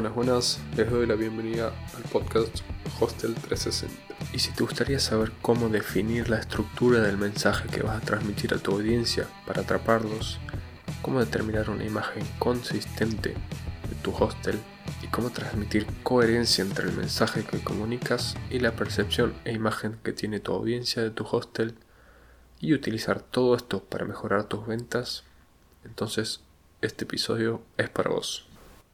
Buenas, buenas, les doy la bienvenida al podcast Hostel 360. Y si te gustaría saber cómo definir la estructura del mensaje que vas a transmitir a tu audiencia para atraparlos, cómo determinar una imagen consistente de tu hostel y cómo transmitir coherencia entre el mensaje que comunicas y la percepción e imagen que tiene tu audiencia de tu hostel y utilizar todo esto para mejorar tus ventas, entonces este episodio es para vos.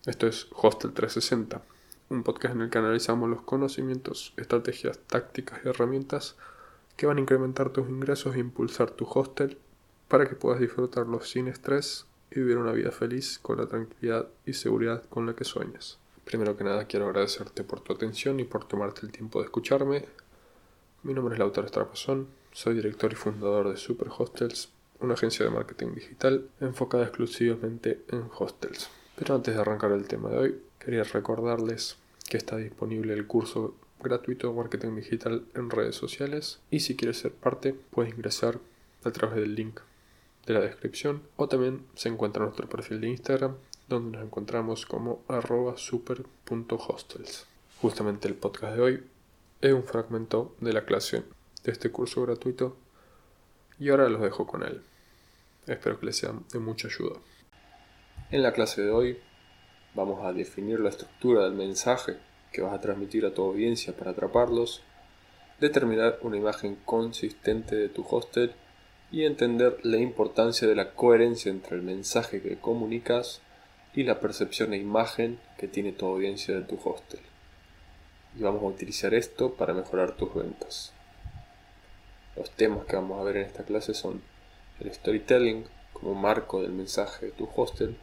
Esto es Hostel 360, un podcast en el que analizamos los conocimientos, estrategias, tácticas y herramientas que van a incrementar tus ingresos e impulsar tu hostel para que puedas disfrutarlo sin estrés y vivir una vida feliz con la tranquilidad y seguridad con la que sueñas. Primero que nada quiero agradecerte por tu atención y por tomarte el tiempo de escucharme. Mi nombre es Lautaro Estrapazón, soy director y fundador de Super Hostels, una agencia de marketing digital enfocada exclusivamente en hostels. Pero antes de arrancar el tema de hoy, quería recordarles que está disponible el curso gratuito de marketing digital en redes sociales y si quieres ser parte puedes ingresar a través del link de la descripción o también se encuentra nuestro perfil de Instagram donde nos encontramos como arroba super.hostels. Justamente el podcast de hoy es un fragmento de la clase de este curso gratuito y ahora los dejo con él. Espero que les sea de mucha ayuda. En la clase de hoy vamos a definir la estructura del mensaje que vas a transmitir a tu audiencia para atraparlos, determinar una imagen consistente de tu hostel y entender la importancia de la coherencia entre el mensaje que comunicas y la percepción e imagen que tiene tu audiencia de tu hostel. Y vamos a utilizar esto para mejorar tus ventas. Los temas que vamos a ver en esta clase son el storytelling como marco del mensaje de tu hostel,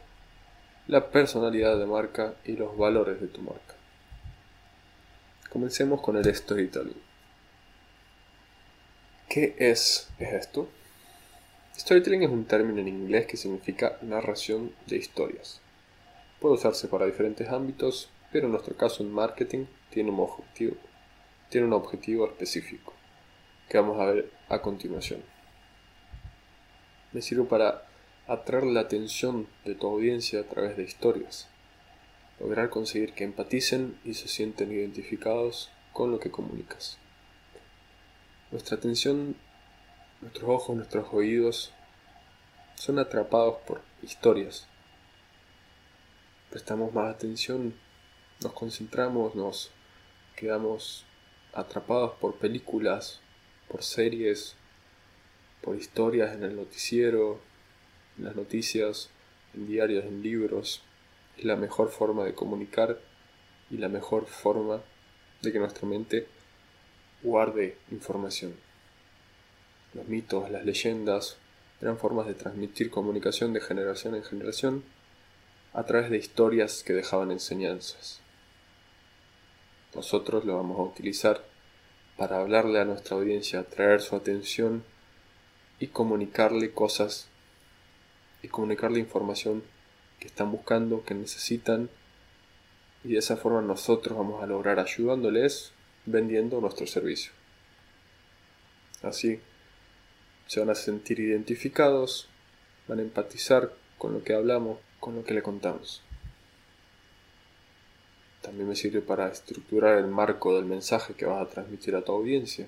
la personalidad de marca y los valores de tu marca. Comencemos con el storytelling. ¿Qué es, esto? Storytelling es un término en inglés que significa narración de historias. Puede usarse para diferentes ámbitos, pero en nuestro caso en marketing tiene un objetivo, tiene un objetivo específico, que vamos a ver a continuación. Me sirve para atraer la atención de tu audiencia a través de historias, lograr conseguir que empaticen y se sienten identificados con lo que comunicas. Nuestra atención, nuestros ojos, nuestros oídos son atrapados por historias. Prestamos más atención, nos concentramos, nos quedamos atrapados por películas, por series, por historias en el noticiero, en las noticias, en diarios, en libros. Es la mejor forma de comunicar y la mejor forma de que nuestra mente guarde información. Los mitos, las leyendas eran formas de transmitir comunicación de generación en generación a través de historias que dejaban enseñanzas. Nosotros lo vamos a utilizar para hablarle a nuestra audiencia, atraer su atención y comunicarle cosas y comunicarle información que están buscando, que necesitan, y de esa forma nosotros vamos a lograr ayudándoles vendiendo nuestro servicio. Así se van a sentir identificados, van a empatizar con lo que hablamos, con lo que le contamos. También me sirve para estructurar el marco del mensaje que vas a transmitir a tu audiencia.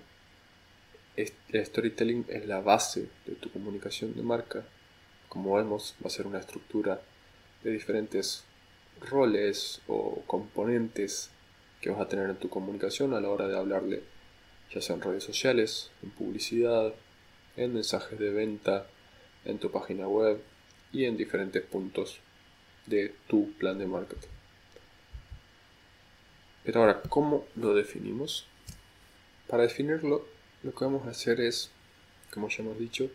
El storytelling es la base de tu comunicación de marca como vemos, va a ser una estructura de diferentes roles o componentes que vas a tener en tu comunicación a la hora de hablarle, ya sea en redes sociales, en publicidad, en mensajes de venta, en tu página web y en diferentes puntos de tu plan de marketing. Pero ahora, ¿cómo lo definimos? Para definirlo, lo que vamos a hacer es, como ya hemos dicho,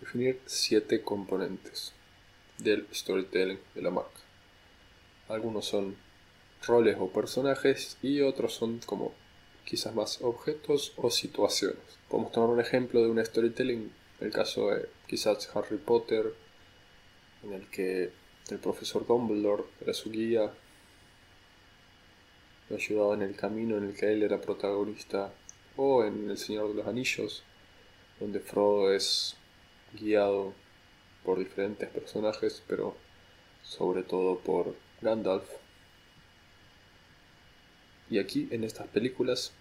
definir siete componentes del storytelling de la marca. Algunos son roles o personajes y otros son como quizás más objetos o situaciones. Podemos tomar un ejemplo de un storytelling, el caso de quizás Harry Potter, en el que el profesor Dumbledore era su guía, lo ayudaba en el camino en el que él era protagonista, o en El Señor de los Anillos, donde Frodo es guiado por diferentes personajes, pero sobre todo por Gandalf. Y aquí en estas películas,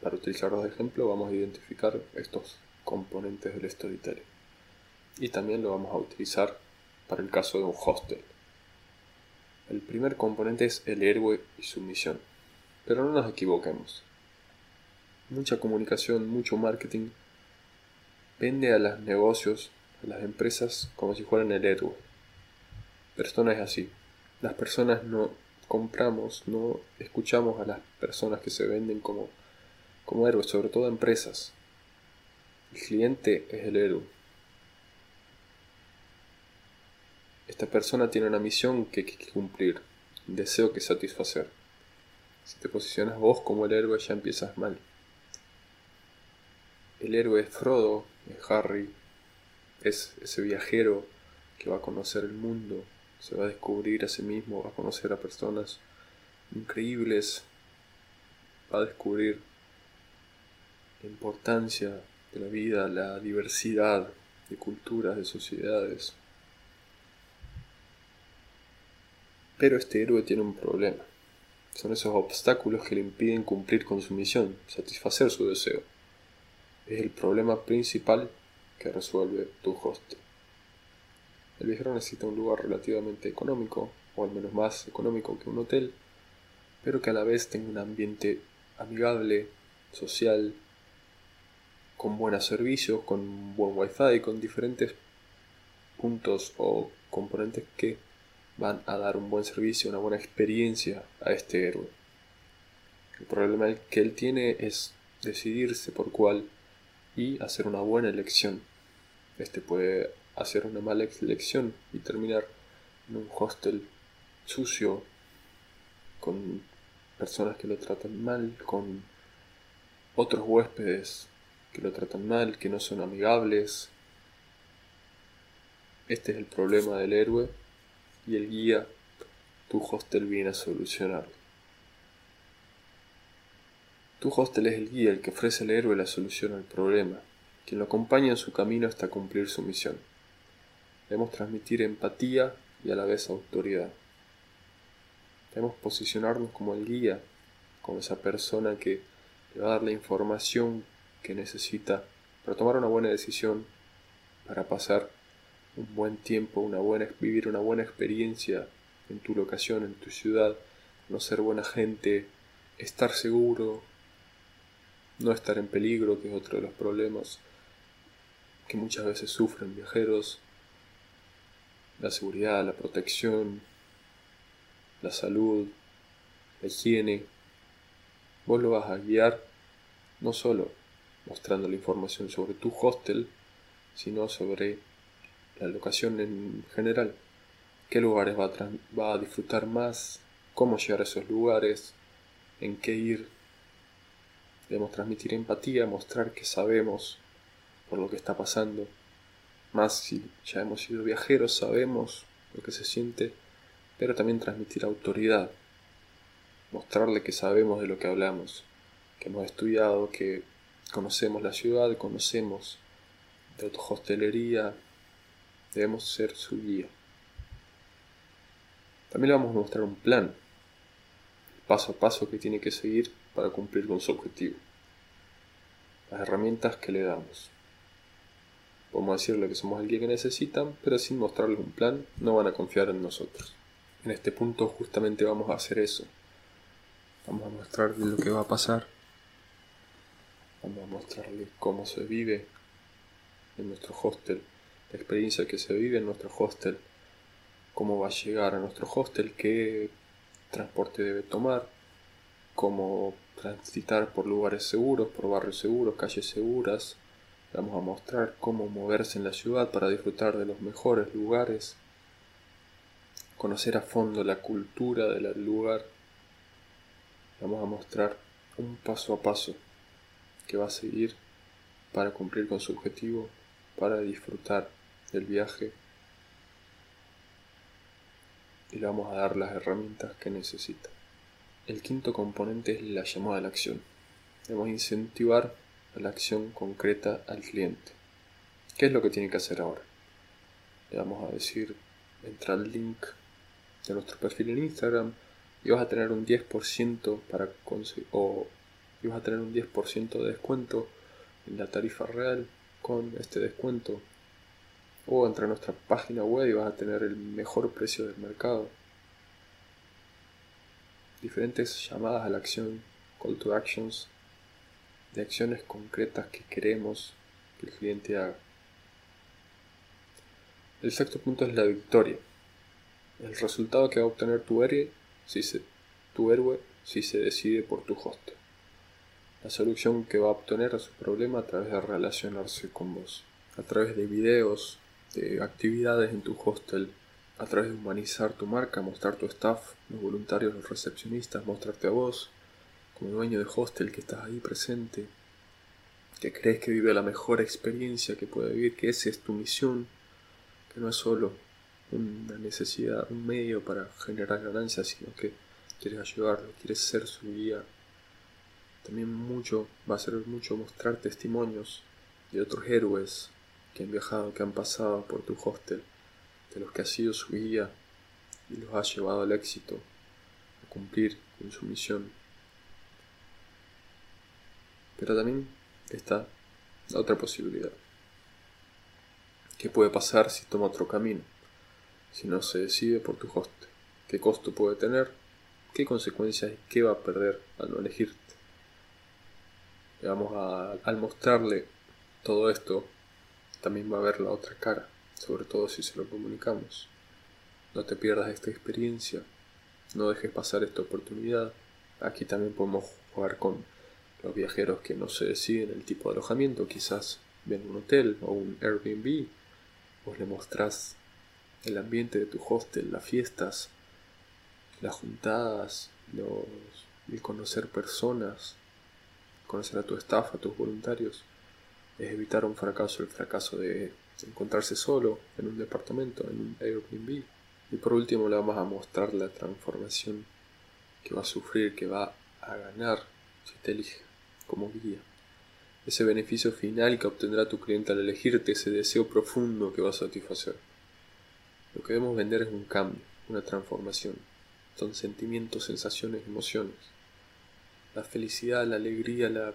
para utilizarlos de ejemplo, vamos a identificar estos componentes del storytelling. Y también lo vamos a utilizar para el caso de un hostel. El primer componente es el héroe y su misión. Pero no nos equivoquemos. Mucha comunicación, mucho marketing vende a los negocios, a las empresas como si fueran el héroe. Pero esto no es así. Las personas no compramos, no escuchamos a las personas que se venden como, como héroes, sobre todo empresas. El cliente es el héroe. Esta persona tiene una misión que hay que cumplir, un deseo que satisfacer. Si te posicionas vos como el héroe ya empiezas mal. El héroe es Frodo, es Harry, es ese viajero que va a conocer el mundo, se va a descubrir a sí mismo, va a conocer a personas increíbles, va a descubrir la importancia de la vida, la diversidad de culturas, de sociedades. Pero este héroe tiene un problema. Son esos obstáculos que le impiden cumplir con su misión, satisfacer su deseo. Es el problema principal que resuelve tu hostel. El viajero necesita un lugar relativamente económico, o al menos más económico que un hotel, pero que a la vez tenga un ambiente amigable, social, con buenos servicios, con buen wifi, con diferentes puntos o componentes que van a dar un buen servicio, una buena experiencia a este héroe. El problema que él tiene es decidirse por cuál y hacer una buena elección. Este puede hacer una mala elección y terminar en un hostel sucio, con personas que lo tratan mal, con otros huéspedes que lo tratan mal, que no son amigables. Este es el problema del héroe y el guía, tu hostel viene a solucionarlo. Tu hostel es el guía, el que ofrece al héroe la solución al problema, quien lo acompaña en su camino hasta cumplir su misión. Debemos transmitir empatía y a la vez autoridad. Debemos posicionarnos como el guía, como esa persona que le va a dar la información que necesita para tomar una buena decisión, para pasar un buen tiempo, una buena, vivir una buena experiencia en tu locación, en tu ciudad, conocer buena gente, estar seguro, no estar en peligro, que es otro de los problemas que muchas veces sufren viajeros, la seguridad, la protección, la salud, la higiene. Vos lo vas a guiar no solo mostrando la información sobre tu hostel, sino sobre la locación en general. ¿Qué lugares va a, va a disfrutar más? ¿Cómo llegar a esos lugares? ¿En qué ir? Debemos transmitir empatía, mostrar que sabemos por lo que está pasando, más si ya hemos sido viajeros, sabemos lo que se siente, pero también transmitir autoridad, mostrarle que sabemos de lo que hablamos, que hemos estudiado, que conocemos la ciudad, conocemos de hostelería, debemos ser su guía. También le vamos a mostrar un plan, paso a paso que tiene que seguir para cumplir con su objetivo, las herramientas que le damos. Podemos decirle que somos el guía que necesitan, pero sin mostrarles un plan, no van a confiar en nosotros. En este punto justamente vamos a hacer eso. Vamos a mostrarles lo que va a pasar. Vamos a mostrarles cómo se vive en nuestro hostel, la experiencia que se vive en nuestro hostel, cómo va a llegar a nuestro hostel, qué transporte debe tomar, cómo transitar por lugares seguros, por barrios seguros, calles seguras, Vamos a mostrar cómo moverse en la ciudad para disfrutar de los mejores lugares, conocer a fondo la cultura del lugar. Vamos a mostrar un paso a paso que va a seguir para cumplir con su objetivo, para disfrutar del viaje y le vamos a dar las herramientas que necesita. El quinto componente es la llamada a la acción. Debemos incentivar la acción concreta al cliente. ¿Qué es lo que tiene que hacer ahora? Le vamos a decir, entra al link de nuestro perfil en Instagram, y vas a tener un 10% para o y vas a tener un 10% de descuento en la tarifa real con este descuento o entra a nuestra página web y vas a tener el mejor precio del mercado diferentes llamadas a la acción call to actions de acciones concretas que queremos que el cliente haga el sexto punto es la victoria el resultado que va a obtener tu héroe si se, tu héroe si se decide por tu host. La solución que va a obtener a su problema a través de relacionarse con vos, a través de videos, de actividades en tu hostel, a través de humanizar tu marca, mostrar tu staff, los voluntarios, los recepcionistas, mostrarte a vos, como dueño de hostel que estás ahí presente, que crees que vive la mejor experiencia que puede vivir, que esa es tu misión, que no es solo una necesidad, un medio para generar ganancias, sino que quieres ayudarlo, quieres ser su guía. También mucho, va a ser mucho mostrar testimonios de otros héroes que han viajado, que han pasado por tu hostel, de los que ha sido su guía y los ha llevado al éxito, a cumplir con su misión. Pero también está la otra posibilidad. ¿Qué puede pasar si toma otro camino? si no se decide por tu host, qué costo puede tener, qué consecuencias y qué va a perder al no elegirte. vamos a, al mostrarle todo esto, también va a ver la otra cara, sobre todo si se lo comunicamos. No te pierdas esta experiencia, no dejes pasar esta oportunidad. Aquí también podemos jugar con los viajeros que no se deciden el tipo de alojamiento, quizás ven un hotel o un Airbnb, vos le mostrás el ambiente de tu hostel, las fiestas, las juntadas, el conocer personas, conocer a tu staff, a tus voluntarios, es evitar un fracaso, el fracaso de encontrarse solo en un departamento, en un Airbnb. Y por último le vamos a mostrar la transformación que va a sufrir, que va a ganar si te elige como guía. Ese beneficio final que obtendrá tu cliente al elegirte, ese deseo profundo que va a satisfacer. Lo que debemos vender es un cambio, una transformación. Son sentimientos, sensaciones, emociones. La felicidad, la alegría, la,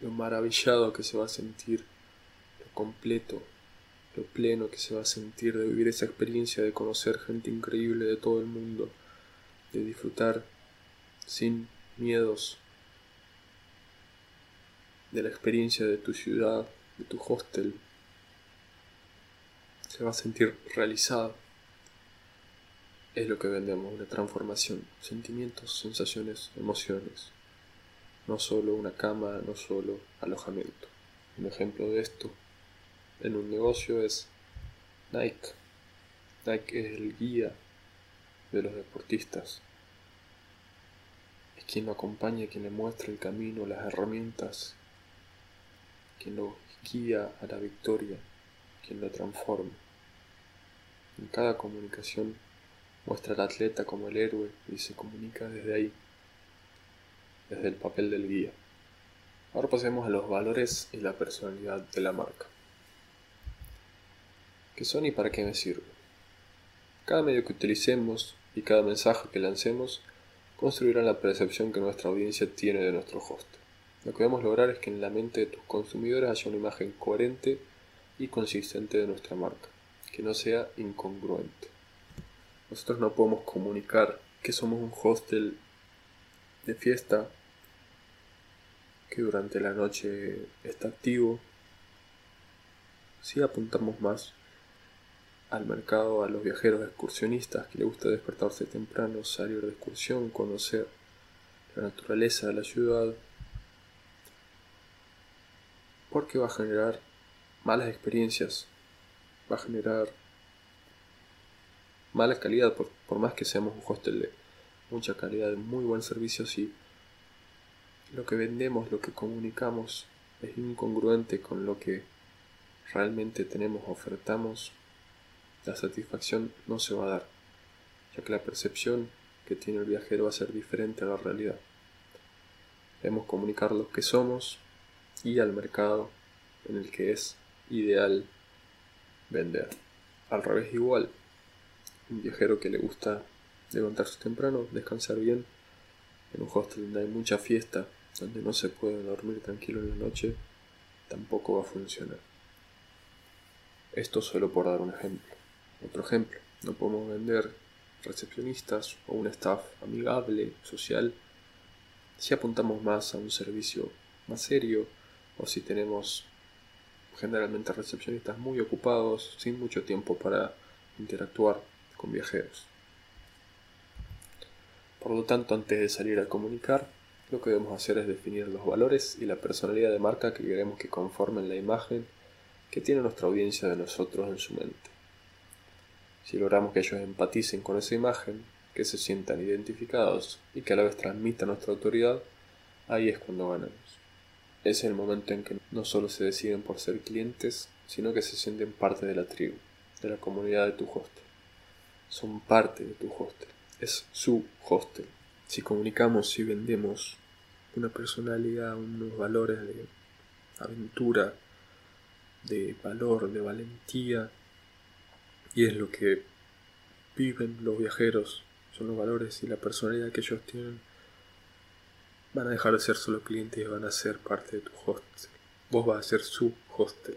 lo maravillado que se va a sentir, lo completo, lo pleno que se va a sentir de vivir esa experiencia de conocer gente increíble de todo el mundo, de disfrutar sin miedos de la experiencia de tu ciudad, de tu hostel, se va a sentir realizado. Es lo que vendemos, una transformación, sentimientos, sensaciones, emociones. No solo una cama, no solo alojamiento. Un ejemplo de esto en un negocio es Nike. Nike es el guía de los deportistas. Es quien lo acompaña, quien le muestra el camino, las herramientas, quien lo guía a la victoria, quien lo transforma. En cada comunicación muestra al atleta como el héroe y se comunica desde ahí, desde el papel del guía. Ahora pasemos a los valores y la personalidad de la marca. ¿Qué son y para qué me sirven? Cada medio que utilicemos y cada mensaje que lancemos construirá la percepción que nuestra audiencia tiene de nuestro host. Lo que debemos lograr es que en la mente de tus consumidores haya una imagen coherente y consistente de nuestra marca que no sea incongruente. Nosotros no podemos comunicar que somos un hostel de fiesta que durante la noche está activo. Si apuntamos más al mercado, a los viajeros excursionistas que les gusta despertarse temprano, salir de excursión, conocer la naturaleza de la ciudad, porque va a generar malas experiencias va a generar mala calidad, por, más que seamos un hostel de mucha calidad, muy buen servicio, si lo que vendemos, lo que comunicamos es incongruente con lo que realmente tenemos, ofertamos, la satisfacción no se va a dar, ya que la percepción que tiene el viajero va a ser diferente a la realidad. Debemos comunicar lo que somos y al mercado en el que es ideal vender. Al revés igual, un viajero que le gusta levantarse temprano, descansar bien. En un hostel donde hay mucha fiesta, donde no se puede dormir tranquilo en la noche, tampoco va a funcionar. Esto solo por dar un ejemplo. Otro ejemplo, no podemos vender recepcionistas o un staff amigable, social, si apuntamos más a un servicio más serio o si tenemos generalmente recepcionistas muy ocupados, sin mucho tiempo para interactuar con viajeros. Por lo tanto, antes de salir a comunicar, lo que debemos hacer es definir los valores y la personalidad de marca que queremos que conformen la imagen que tiene nuestra audiencia de nosotros en su mente. Si logramos que ellos empaticen con esa imagen, que se sientan identificados y que a la vez transmitan nuestra autoridad, ahí es cuando ganamos. Es el momento en que no solo se deciden por ser clientes, sino que se sienten parte de la tribu, de la comunidad de tu hostel. Son parte de tu hostel es su hostel. Si comunicamos y vendemos una personalidad, unos valores de aventura, de valor, de valentía, y es lo que viven los viajeros, son los valores y la personalidad que ellos tienen, van a dejar de ser solo clientes y van a ser parte de tu hostel. Vos vas a ser su hostel.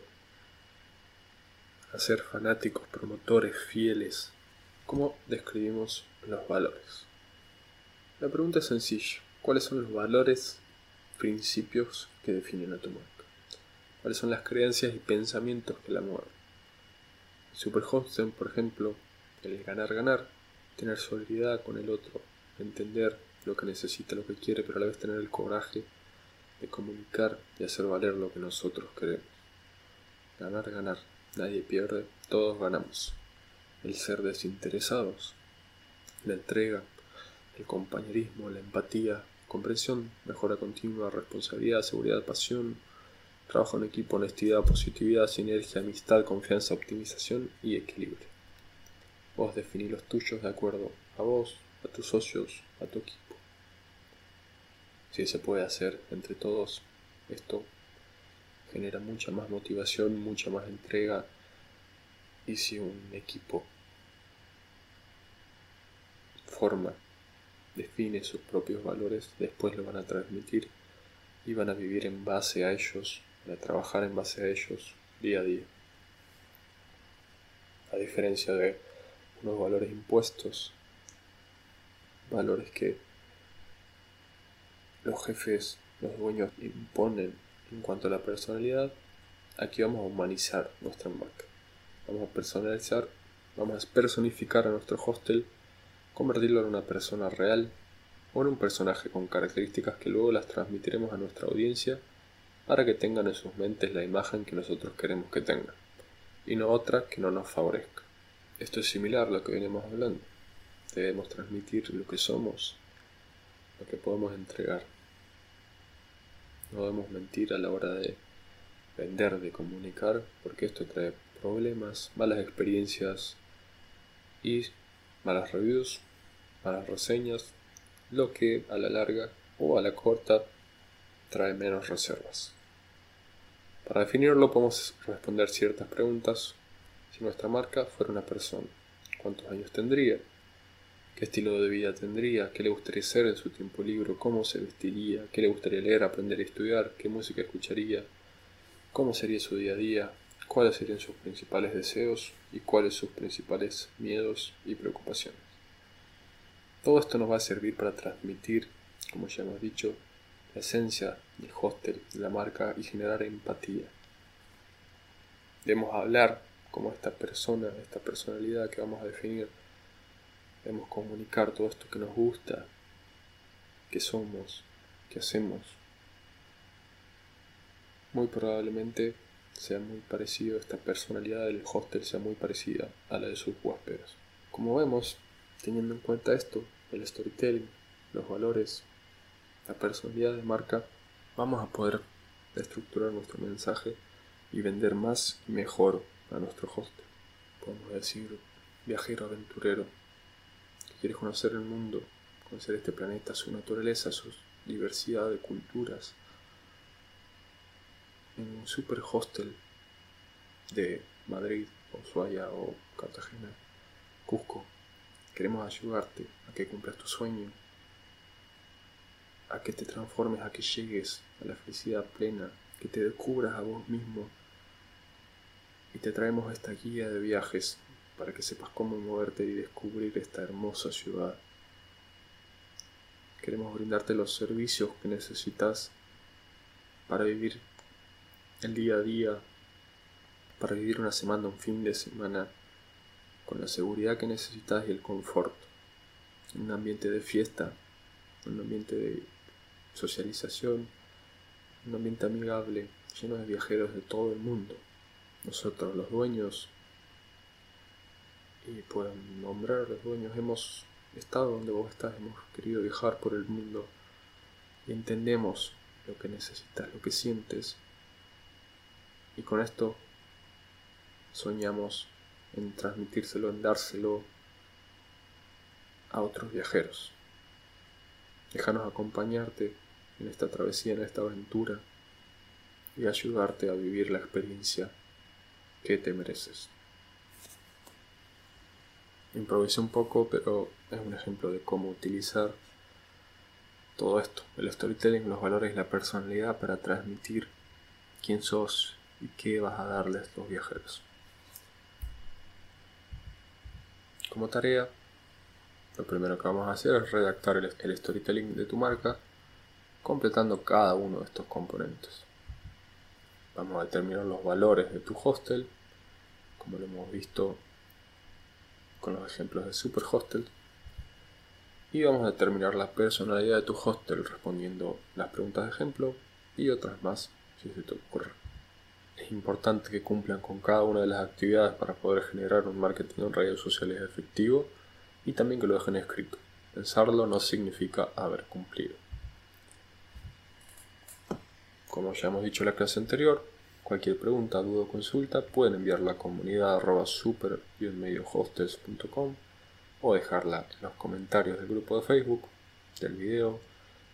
A ser fanáticos, promotores, fieles. ¿Cómo describimos los valores. La pregunta es sencilla. ¿Cuáles son los valores, principios que definen a tu marca? ¿Cuáles son las creencias y pensamientos que la mueven? Superhosting, por ejemplo, el ganar-ganar, tener solidaridad con el otro, entender lo que necesita, lo que quiere, pero a la vez tener el coraje de comunicar y hacer valer lo que nosotros queremos. Ganar, ganar, nadie pierde, todos ganamos. El ser desinteresados, la entrega, el compañerismo, la empatía, comprensión, mejora continua, responsabilidad, seguridad, pasión, trabajo en equipo, honestidad, positividad, sinergia, amistad, confianza, optimización y equilibrio. Vos definís los tuyos de acuerdo a vos, a tus socios, a tu equipo. Si se puede hacer entre todos, esto genera mucha más motivación, mucha más entrega y si un equipo forma, define sus propios valores, después lo van a transmitir y van a vivir en base a ellos, a trabajar en base a ellos día a día. A diferencia de unos valores impuestos, valores que los jefes, los dueños imponen en cuanto a la personalidad, aquí vamos a humanizar nuestra marca. Vamos a personalizar, vamos a personificar a nuestro hostel convertirlo en una persona real o en un personaje con características que luego las transmitiremos a nuestra audiencia para que tengan en sus mentes la imagen que nosotros queremos que tengan y no otra que no nos favorezca. Esto es similar a lo que venimos hablando. Debemos transmitir lo que somos, lo que podemos entregar. No debemos mentir a la hora de vender, de comunicar, porque esto trae problemas, malas experiencias y malas reviews las reseñas, lo que a la larga o a la corta trae menos reservas. Para definirlo podemos responder ciertas preguntas. Si nuestra marca fuera una persona, ¿cuántos años tendría? ¿Qué estilo de vida tendría? ¿Qué le gustaría ser en su tiempo libre? ¿Cómo se vestiría? ¿Qué le gustaría leer, aprender y estudiar? ¿Qué música escucharía? ¿Cómo sería su día a día? ¿Cuáles serían sus principales deseos? ¿Y cuáles sus principales miedos y preocupaciones? Todo esto nos va a servir para transmitir, como ya hemos dicho, la esencia del hostel, de la marca y generar empatía. Debemos hablar como esta persona, esta personalidad que vamos a definir. Debemos comunicar todo esto que nos gusta, que somos, que hacemos. Muy probablemente sea muy parecido, esta personalidad del hostel sea muy parecida a la de sus huéspedes. Como vemos, teniendo en cuenta esto, el storytelling, los valores, la personalidad de marca, vamos a poder estructurar nuestro mensaje y vender más y mejor a nuestro hostel. Podemos decir, viajero aventurero, que quieres conocer el mundo, conocer este planeta, su naturaleza, su diversidad de culturas, en un super hostel de Madrid, Ushuaia o Cartagena, Cusco, Queremos ayudarte a que cumplas tu sueño, a que te transformes, a que llegues a la felicidad plena, que te descubras a vos mismo. Y te traemos esta guía de viajes para que sepas cómo moverte y descubrir esta hermosa ciudad. Queremos brindarte los servicios que necesitas para vivir el día a día, para vivir una semana, un fin de semana, con la seguridad que necesitas y el confort. Un ambiente de fiesta, un ambiente de socialización, un ambiente amigable, lleno de viajeros de todo el mundo. Nosotros, los dueños, y pueden nombrar los dueños, hemos estado donde vos estás, hemos querido viajar por el mundo y entendemos lo que necesitas, lo que sientes. Y con esto soñamos en transmitírselo, en dárselo a otros viajeros. Déjanos acompañarte en esta travesía, en esta aventura y ayudarte a vivir la experiencia que te mereces. Improvisé un poco, pero es un ejemplo de cómo utilizar todo esto, el storytelling, los valores y la personalidad para transmitir quién sos y qué vas a darle a estos viajeros. Como tarea, lo primero que vamos a hacer es redactar el, storytelling de tu marca, completando cada uno de estos componentes. Vamos a determinar los valores de tu hostel, como lo hemos visto con los ejemplos de Super Hostel. Y vamos a determinar la personalidad de tu hostel respondiendo las preguntas de ejemplo y otras más si se te ocurre. Es importante que cumplan con cada una de las actividades para poder generar un marketing en redes sociales efectivo y también que lo dejen escrito. Pensarlo no significa haber cumplido. Como ya hemos dicho en la clase anterior, cualquier pregunta, duda o consulta pueden enviarla a comunidad super hostels.com o dejarla en los comentarios del grupo de Facebook del video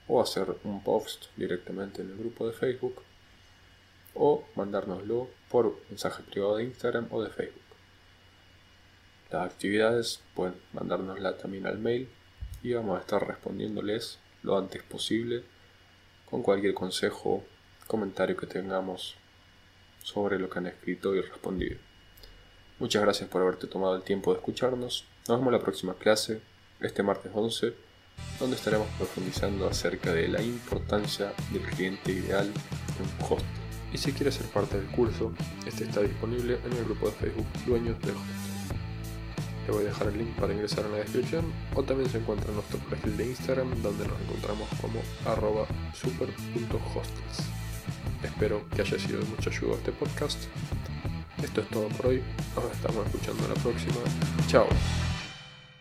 o hacer un post directamente en el grupo de Facebook o mandárnoslo por mensaje privado de Instagram o de Facebook. Las actividades pueden mandárnosla también al mail y vamos a estar respondiéndoles lo antes posible con cualquier consejo, comentario que tengamos sobre lo que han escrito y respondido. Muchas gracias por haberte tomado el tiempo de escucharnos. Nos vemos en la próxima clase, este martes 11, donde estaremos profundizando acerca de la importancia del cliente ideal en un hostel. Y si quieres ser parte del curso, este está disponible en el grupo de Facebook Dueños del Hostel. Te voy a dejar el link para ingresar en la descripción o también se encuentra en nuestro perfil de Instagram donde nos encontramos como arroba super.hostels. Espero que haya sido de mucha ayuda este podcast. Esto es todo por hoy. Nos estamos escuchando la próxima. Chao.